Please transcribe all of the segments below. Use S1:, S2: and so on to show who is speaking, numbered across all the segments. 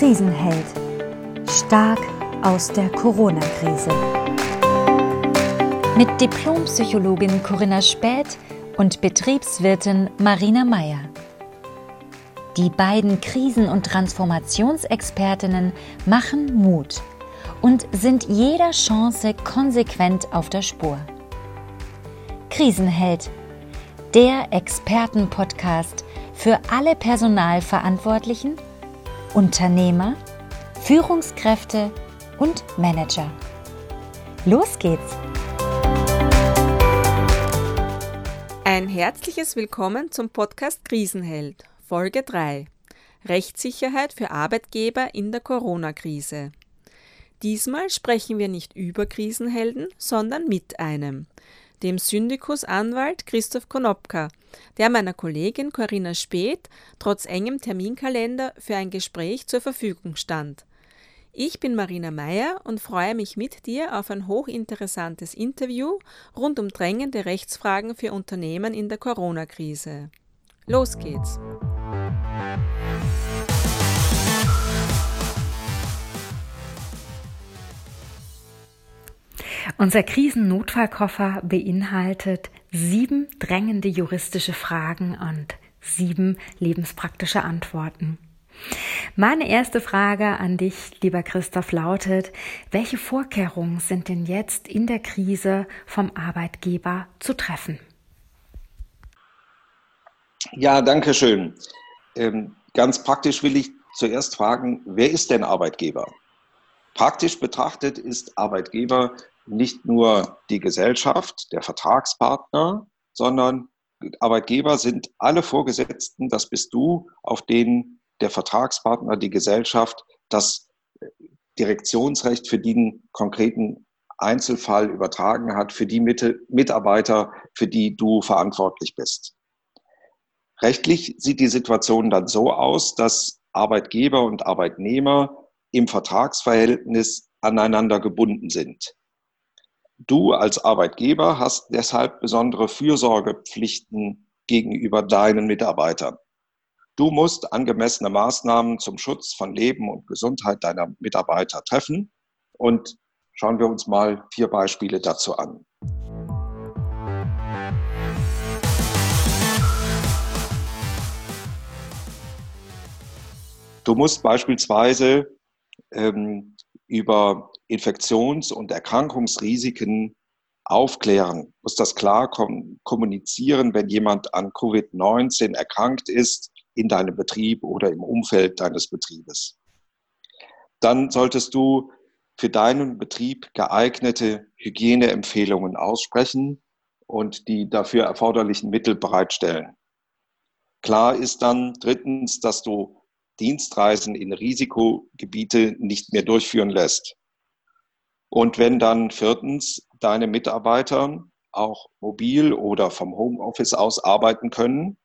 S1: Krisenheld. Stark aus der Corona-Krise. Mit Diplompsychologin Corinna Späth und Betriebswirtin Marina Meyer. Die beiden Krisen- und Transformationsexpertinnen machen Mut und sind jeder Chance konsequent auf der Spur. Krisenheld, der Expertenpodcast für alle Personalverantwortlichen, Unternehmer, Führungskräfte und Manager. Los geht's!
S2: Ein herzliches Willkommen zum Podcast Krisenheld, Folge 3. Rechtssicherheit für Arbeitgeber in der Corona-Krise. Diesmal sprechen wir nicht über Krisenhelden, sondern mit einem dem Syndikusanwalt Christoph Konopka, der meiner Kollegin Corinna Speth trotz engem Terminkalender für ein Gespräch zur Verfügung stand. Ich bin Marina Meyer und freue mich mit dir auf ein hochinteressantes Interview rund um drängende Rechtsfragen für Unternehmen in der Corona-Krise. Los geht's!
S1: Unser Krisennotfallkoffer beinhaltet sieben drängende juristische Fragen und sieben lebenspraktische Antworten. Meine erste Frage an dich, lieber Christoph, lautet, welche Vorkehrungen sind denn jetzt in der Krise vom Arbeitgeber zu treffen?
S3: Ja, danke schön. Ähm, ganz praktisch will ich zuerst fragen, wer ist denn Arbeitgeber? Praktisch betrachtet ist Arbeitgeber nicht nur die Gesellschaft, der Vertragspartner, sondern Arbeitgeber sind alle Vorgesetzten, das bist du, auf denen der Vertragspartner, die Gesellschaft, das Direktionsrecht für den konkreten Einzelfall übertragen hat, für die Mitarbeiter, für die du verantwortlich bist. Rechtlich sieht die Situation dann so aus, dass Arbeitgeber und Arbeitnehmer im Vertragsverhältnis aneinander gebunden sind. Du als Arbeitgeber hast deshalb besondere Fürsorgepflichten gegenüber deinen Mitarbeitern. Du musst angemessene Maßnahmen zum Schutz von Leben und Gesundheit deiner Mitarbeiter treffen. Und schauen wir uns mal vier Beispiele dazu an. Du musst beispielsweise ähm, über Infektions- und Erkrankungsrisiken aufklären, muss das klar kommunizieren, wenn jemand an Covid-19 erkrankt ist in deinem Betrieb oder im Umfeld deines Betriebes. Dann solltest du für deinen Betrieb geeignete Hygieneempfehlungen aussprechen und die dafür erforderlichen Mittel bereitstellen. Klar ist dann drittens, dass du Dienstreisen in Risikogebiete nicht mehr durchführen lässt. Und wenn dann viertens deine Mitarbeiter auch mobil oder vom Homeoffice aus arbeiten können,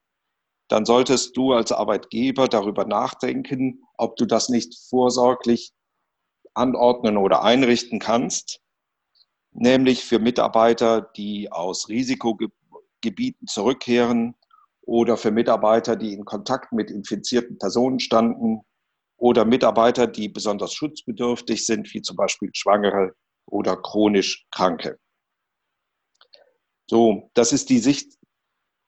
S3: dann solltest du als Arbeitgeber darüber nachdenken, ob du das nicht vorsorglich anordnen oder einrichten kannst, nämlich für Mitarbeiter, die aus Risikogebieten zurückkehren oder für Mitarbeiter, die in Kontakt mit infizierten Personen standen oder Mitarbeiter, die besonders schutzbedürftig sind, wie zum Beispiel Schwangere oder chronisch Kranke. So, das ist die Sicht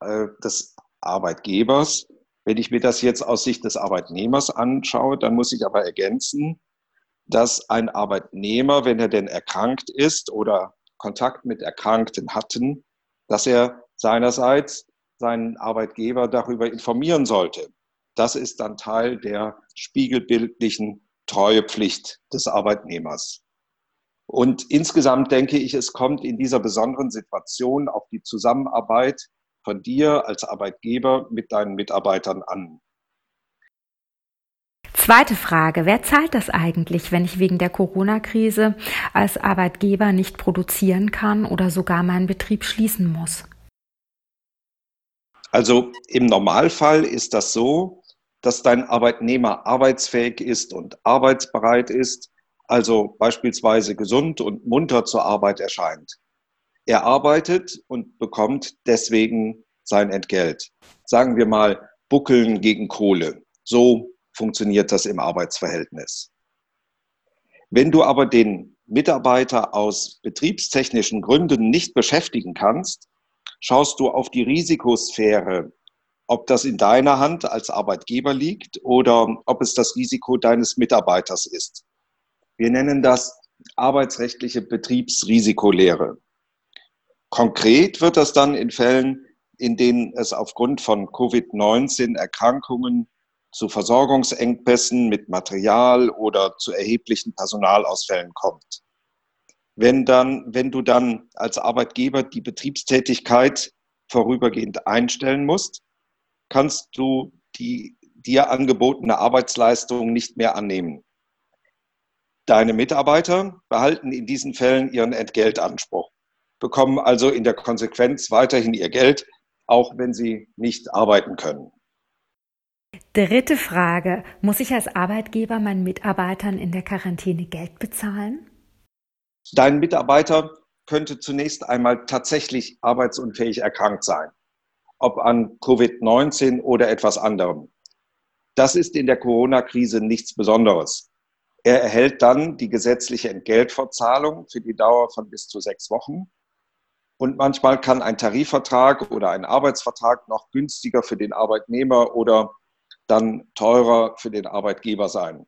S3: äh, des Arbeitgebers. Wenn ich mir das jetzt aus Sicht des Arbeitnehmers anschaue, dann muss ich aber ergänzen, dass ein Arbeitnehmer, wenn er denn erkrankt ist oder Kontakt mit Erkrankten hatten, dass er seinerseits seinen Arbeitgeber darüber informieren sollte. Das ist dann Teil der spiegelbildlichen Treuepflicht des Arbeitnehmers. Und insgesamt denke ich, es kommt in dieser besonderen Situation auf die Zusammenarbeit von dir als Arbeitgeber mit deinen Mitarbeitern an.
S1: Zweite Frage, wer zahlt das eigentlich, wenn ich wegen der Corona-Krise als Arbeitgeber nicht produzieren kann oder sogar meinen Betrieb schließen muss?
S3: Also im Normalfall ist das so, dass dein Arbeitnehmer arbeitsfähig ist und arbeitsbereit ist, also beispielsweise gesund und munter zur Arbeit erscheint. Er arbeitet und bekommt deswegen sein Entgelt. Sagen wir mal Buckeln gegen Kohle. So funktioniert das im Arbeitsverhältnis. Wenn du aber den Mitarbeiter aus betriebstechnischen Gründen nicht beschäftigen kannst, schaust du auf die Risikosphäre, ob das in deiner Hand als Arbeitgeber liegt oder ob es das Risiko deines Mitarbeiters ist. Wir nennen das arbeitsrechtliche Betriebsrisikolehre. Konkret wird das dann in Fällen, in denen es aufgrund von Covid-19 Erkrankungen zu Versorgungsengpässen mit Material oder zu erheblichen Personalausfällen kommt. Wenn, dann, wenn du dann als Arbeitgeber die Betriebstätigkeit vorübergehend einstellen musst, kannst du die dir angebotene Arbeitsleistung nicht mehr annehmen. Deine Mitarbeiter behalten in diesen Fällen ihren Entgeltanspruch, bekommen also in der Konsequenz weiterhin ihr Geld, auch wenn sie nicht arbeiten können.
S1: Dritte Frage. Muss ich als Arbeitgeber meinen Mitarbeitern in der Quarantäne Geld bezahlen?
S3: Dein Mitarbeiter könnte zunächst einmal tatsächlich arbeitsunfähig erkrankt sein, ob an Covid-19 oder etwas anderem. Das ist in der Corona-Krise nichts Besonderes. Er erhält dann die gesetzliche Entgeltfortzahlung für die Dauer von bis zu sechs Wochen. Und manchmal kann ein Tarifvertrag oder ein Arbeitsvertrag noch günstiger für den Arbeitnehmer oder dann teurer für den Arbeitgeber sein.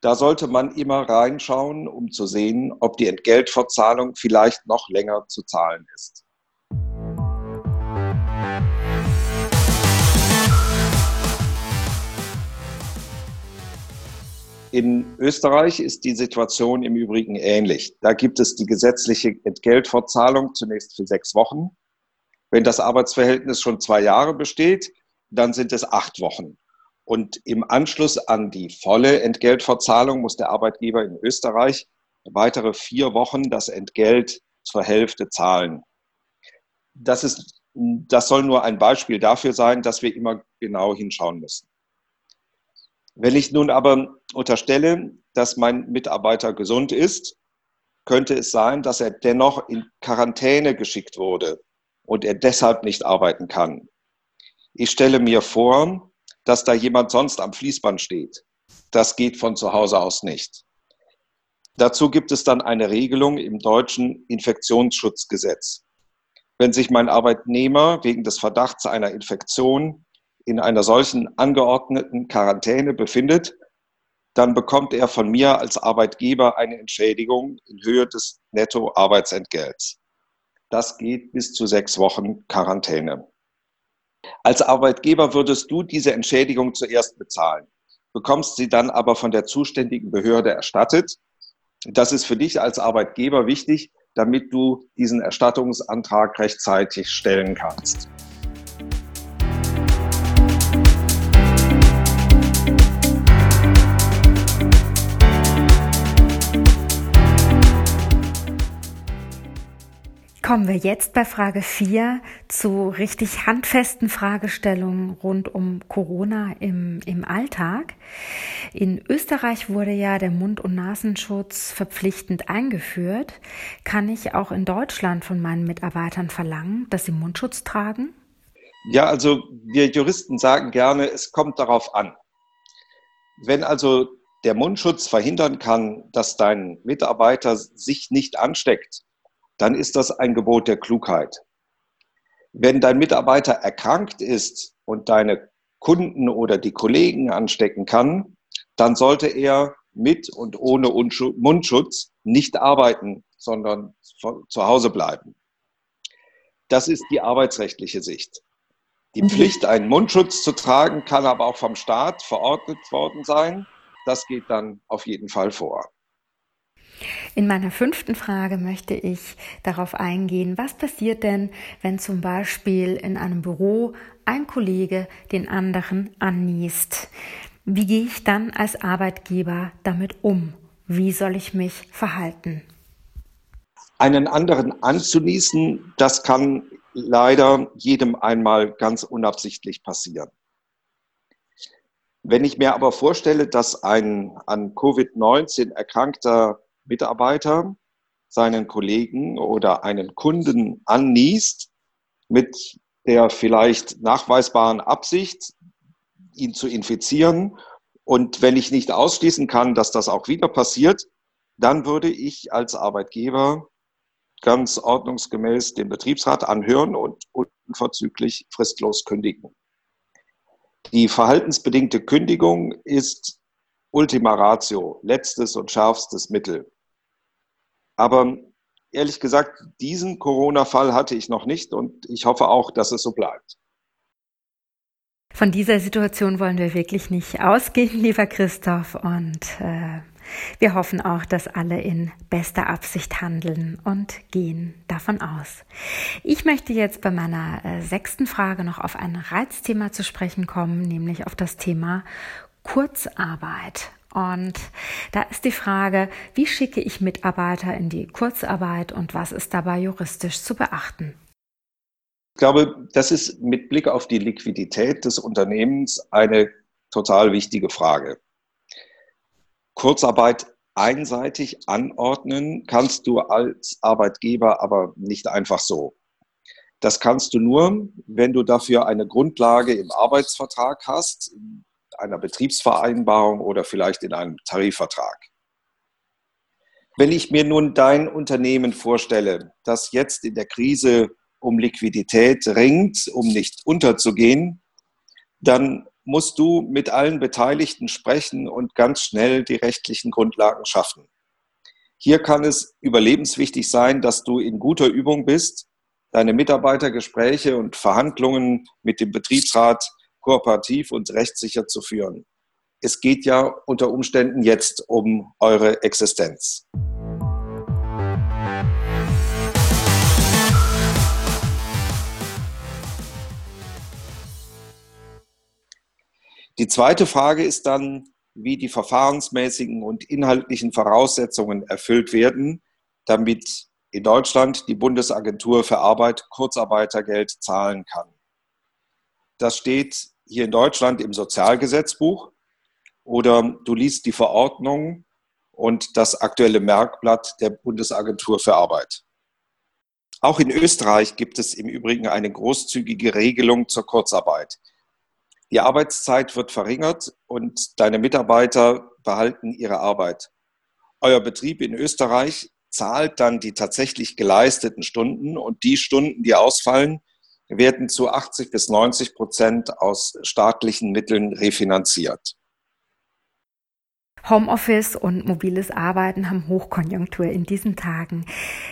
S3: Da sollte man immer reinschauen, um zu sehen, ob die Entgeltverzahlung vielleicht noch länger zu zahlen ist. In Österreich ist die Situation im Übrigen ähnlich. Da gibt es die gesetzliche Entgeltfortzahlung zunächst für sechs Wochen. Wenn das Arbeitsverhältnis schon zwei Jahre besteht, dann sind es acht Wochen. Und im Anschluss an die volle Entgeltverzahlung muss der Arbeitgeber in Österreich weitere vier Wochen das Entgelt zur Hälfte zahlen. Das, ist, das soll nur ein Beispiel dafür sein, dass wir immer genau hinschauen müssen. Wenn ich nun aber unterstelle, dass mein Mitarbeiter gesund ist, könnte es sein, dass er dennoch in Quarantäne geschickt wurde und er deshalb nicht arbeiten kann. Ich stelle mir vor, dass da jemand sonst am Fließband steht. Das geht von zu Hause aus nicht. Dazu gibt es dann eine Regelung im deutschen Infektionsschutzgesetz. Wenn sich mein Arbeitnehmer wegen des Verdachts einer Infektion in einer solchen angeordneten Quarantäne befindet, dann bekommt er von mir als Arbeitgeber eine Entschädigung in Höhe des Nettoarbeitsentgelts. Das geht bis zu sechs Wochen Quarantäne. Als Arbeitgeber würdest du diese Entschädigung zuerst bezahlen, bekommst sie dann aber von der zuständigen Behörde erstattet. Das ist für dich als Arbeitgeber wichtig, damit du diesen Erstattungsantrag rechtzeitig stellen kannst.
S1: Kommen wir jetzt bei Frage 4 zu richtig handfesten Fragestellungen rund um Corona im, im Alltag. In Österreich wurde ja der Mund- und Nasenschutz verpflichtend eingeführt. Kann ich auch in Deutschland von meinen Mitarbeitern verlangen, dass sie Mundschutz tragen?
S3: Ja, also wir Juristen sagen gerne, es kommt darauf an. Wenn also der Mundschutz verhindern kann, dass dein Mitarbeiter sich nicht ansteckt, dann ist das ein Gebot der Klugheit. Wenn dein Mitarbeiter erkrankt ist und deine Kunden oder die Kollegen anstecken kann, dann sollte er mit und ohne Mundschutz nicht arbeiten, sondern zu Hause bleiben. Das ist die arbeitsrechtliche Sicht. Die mhm. Pflicht, einen Mundschutz zu tragen, kann aber auch vom Staat verordnet worden sein. Das geht dann auf jeden Fall vor.
S1: In meiner fünften Frage möchte ich darauf eingehen, was passiert denn, wenn zum Beispiel in einem Büro ein Kollege den anderen anniest? Wie gehe ich dann als Arbeitgeber damit um? Wie soll ich mich verhalten?
S3: Einen anderen anzunießen, das kann leider jedem einmal ganz unabsichtlich passieren. Wenn ich mir aber vorstelle, dass ein an Covid-19 erkrankter Mitarbeiter seinen Kollegen oder einen Kunden anniest mit der vielleicht nachweisbaren Absicht, ihn zu infizieren. Und wenn ich nicht ausschließen kann, dass das auch wieder passiert, dann würde ich als Arbeitgeber ganz ordnungsgemäß den Betriebsrat anhören und unverzüglich fristlos kündigen. Die verhaltensbedingte Kündigung ist Ultima Ratio, letztes und schärfstes Mittel. Aber ehrlich gesagt, diesen Corona-Fall hatte ich noch nicht und ich hoffe auch, dass es so bleibt.
S1: Von dieser Situation wollen wir wirklich nicht ausgehen, lieber Christoph. Und äh, wir hoffen auch, dass alle in bester Absicht handeln und gehen davon aus. Ich möchte jetzt bei meiner äh, sechsten Frage noch auf ein Reizthema zu sprechen kommen, nämlich auf das Thema Kurzarbeit. Und da ist die Frage, wie schicke ich Mitarbeiter in die Kurzarbeit und was ist dabei juristisch zu beachten?
S3: Ich glaube, das ist mit Blick auf die Liquidität des Unternehmens eine total wichtige Frage. Kurzarbeit einseitig anordnen kannst du als Arbeitgeber aber nicht einfach so. Das kannst du nur, wenn du dafür eine Grundlage im Arbeitsvertrag hast, einer Betriebsvereinbarung oder vielleicht in einem Tarifvertrag. Wenn ich mir nun dein Unternehmen vorstelle, das jetzt in der Krise um Liquidität ringt, um nicht unterzugehen, dann musst du mit allen Beteiligten sprechen und ganz schnell die rechtlichen Grundlagen schaffen. Hier kann es überlebenswichtig sein, dass du in guter Übung bist, deine Mitarbeitergespräche und Verhandlungen mit dem Betriebsrat kooperativ und rechtssicher zu führen. Es geht ja unter Umständen jetzt um eure Existenz. Die zweite Frage ist dann, wie die verfahrensmäßigen und inhaltlichen Voraussetzungen erfüllt werden, damit in Deutschland die Bundesagentur für Arbeit Kurzarbeitergeld zahlen kann. Das steht hier in Deutschland im Sozialgesetzbuch oder du liest die Verordnung und das aktuelle Merkblatt der Bundesagentur für Arbeit. Auch in Österreich gibt es im Übrigen eine großzügige Regelung zur Kurzarbeit. Die Arbeitszeit wird verringert und deine Mitarbeiter behalten ihre Arbeit. Euer Betrieb in Österreich zahlt dann die tatsächlich geleisteten Stunden und die Stunden, die ausfallen, werden zu 80 bis 90 Prozent aus staatlichen Mitteln refinanziert.
S1: Homeoffice und mobiles Arbeiten haben Hochkonjunktur in diesen Tagen.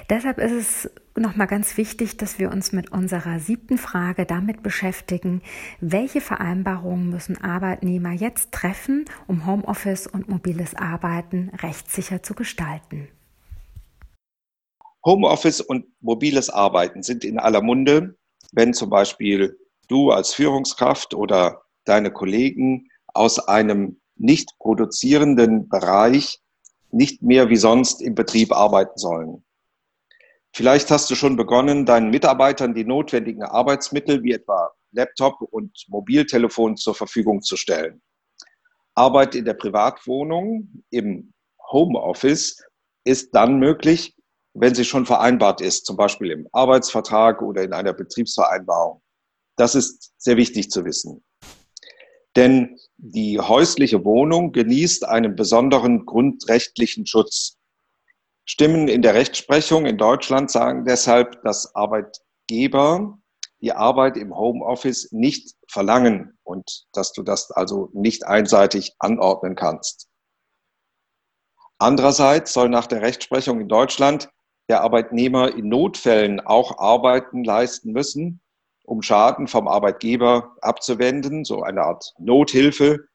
S1: Deshalb ist es nochmal ganz wichtig, dass wir uns mit unserer siebten Frage damit beschäftigen, welche Vereinbarungen müssen Arbeitnehmer jetzt treffen, um Homeoffice und mobiles Arbeiten rechtssicher zu gestalten.
S3: Homeoffice und mobiles Arbeiten sind in aller Munde, wenn zum Beispiel du als Führungskraft oder deine Kollegen aus einem nicht produzierenden Bereich nicht mehr wie sonst im Betrieb arbeiten sollen. Vielleicht hast du schon begonnen, deinen Mitarbeitern die notwendigen Arbeitsmittel wie etwa Laptop und Mobiltelefon zur Verfügung zu stellen. Arbeit in der Privatwohnung, im Homeoffice, ist dann möglich, wenn sie schon vereinbart ist, zum Beispiel im Arbeitsvertrag oder in einer Betriebsvereinbarung. Das ist sehr wichtig zu wissen. Denn die häusliche Wohnung genießt einen besonderen grundrechtlichen Schutz. Stimmen in der Rechtsprechung in Deutschland sagen deshalb, dass Arbeitgeber die Arbeit im Homeoffice nicht verlangen und dass du das also nicht einseitig anordnen kannst. Andererseits soll nach der Rechtsprechung in Deutschland der Arbeitnehmer in Notfällen auch Arbeiten leisten müssen, um Schaden vom Arbeitgeber abzuwenden, so eine Art Nothilfe,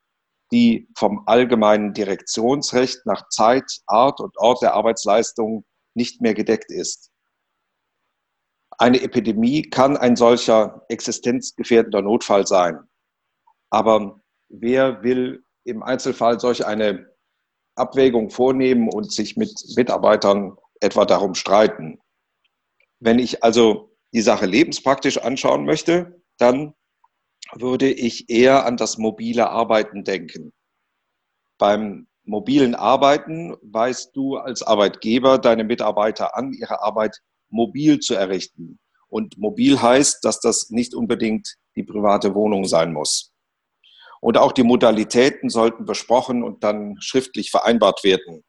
S3: die vom allgemeinen Direktionsrecht nach Zeit, Art und Ort der Arbeitsleistung nicht mehr gedeckt ist. Eine Epidemie kann ein solcher existenzgefährdender Notfall sein. Aber wer will im Einzelfall solch eine Abwägung vornehmen und sich mit Mitarbeitern etwa darum streiten? Wenn ich also die Sache lebenspraktisch anschauen möchte, dann würde ich eher an das mobile Arbeiten denken. Beim mobilen Arbeiten weist du als Arbeitgeber deine Mitarbeiter an, ihre Arbeit mobil zu errichten. Und mobil heißt, dass das nicht unbedingt die private Wohnung sein muss. Und auch die Modalitäten sollten besprochen und dann schriftlich vereinbart werden.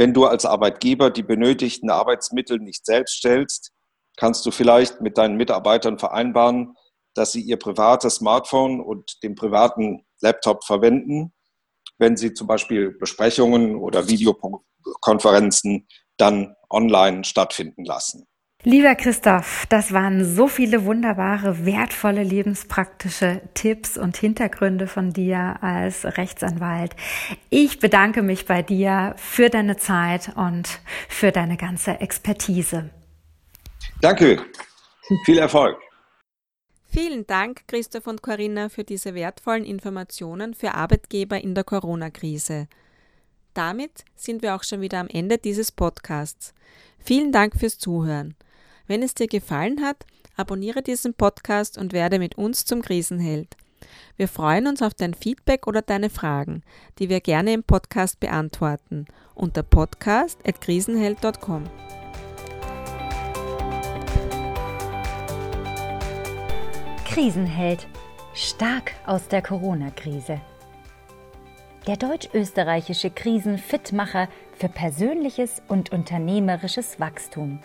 S3: Wenn du als Arbeitgeber die benötigten Arbeitsmittel nicht selbst stellst, kannst du vielleicht mit deinen Mitarbeitern vereinbaren, dass sie ihr privates Smartphone und den privaten Laptop verwenden, wenn sie zum Beispiel Besprechungen oder Videokonferenzen dann online stattfinden lassen.
S1: Lieber Christoph, das waren so viele wunderbare, wertvolle, lebenspraktische Tipps und Hintergründe von dir als Rechtsanwalt. Ich bedanke mich bei dir für deine Zeit und für deine ganze Expertise.
S3: Danke. Viel Erfolg.
S2: Vielen Dank, Christoph und Corinna, für diese wertvollen Informationen für Arbeitgeber in der Corona-Krise. Damit sind wir auch schon wieder am Ende dieses Podcasts. Vielen Dank fürs Zuhören. Wenn es dir gefallen hat, abonniere diesen Podcast und werde mit uns zum Krisenheld. Wir freuen uns auf dein Feedback oder deine Fragen, die wir gerne im Podcast beantworten, unter podcast.krisenheld.com.
S1: Krisenheld. Stark aus der Corona-Krise. Der deutsch-österreichische Krisenfitmacher für persönliches und unternehmerisches Wachstum.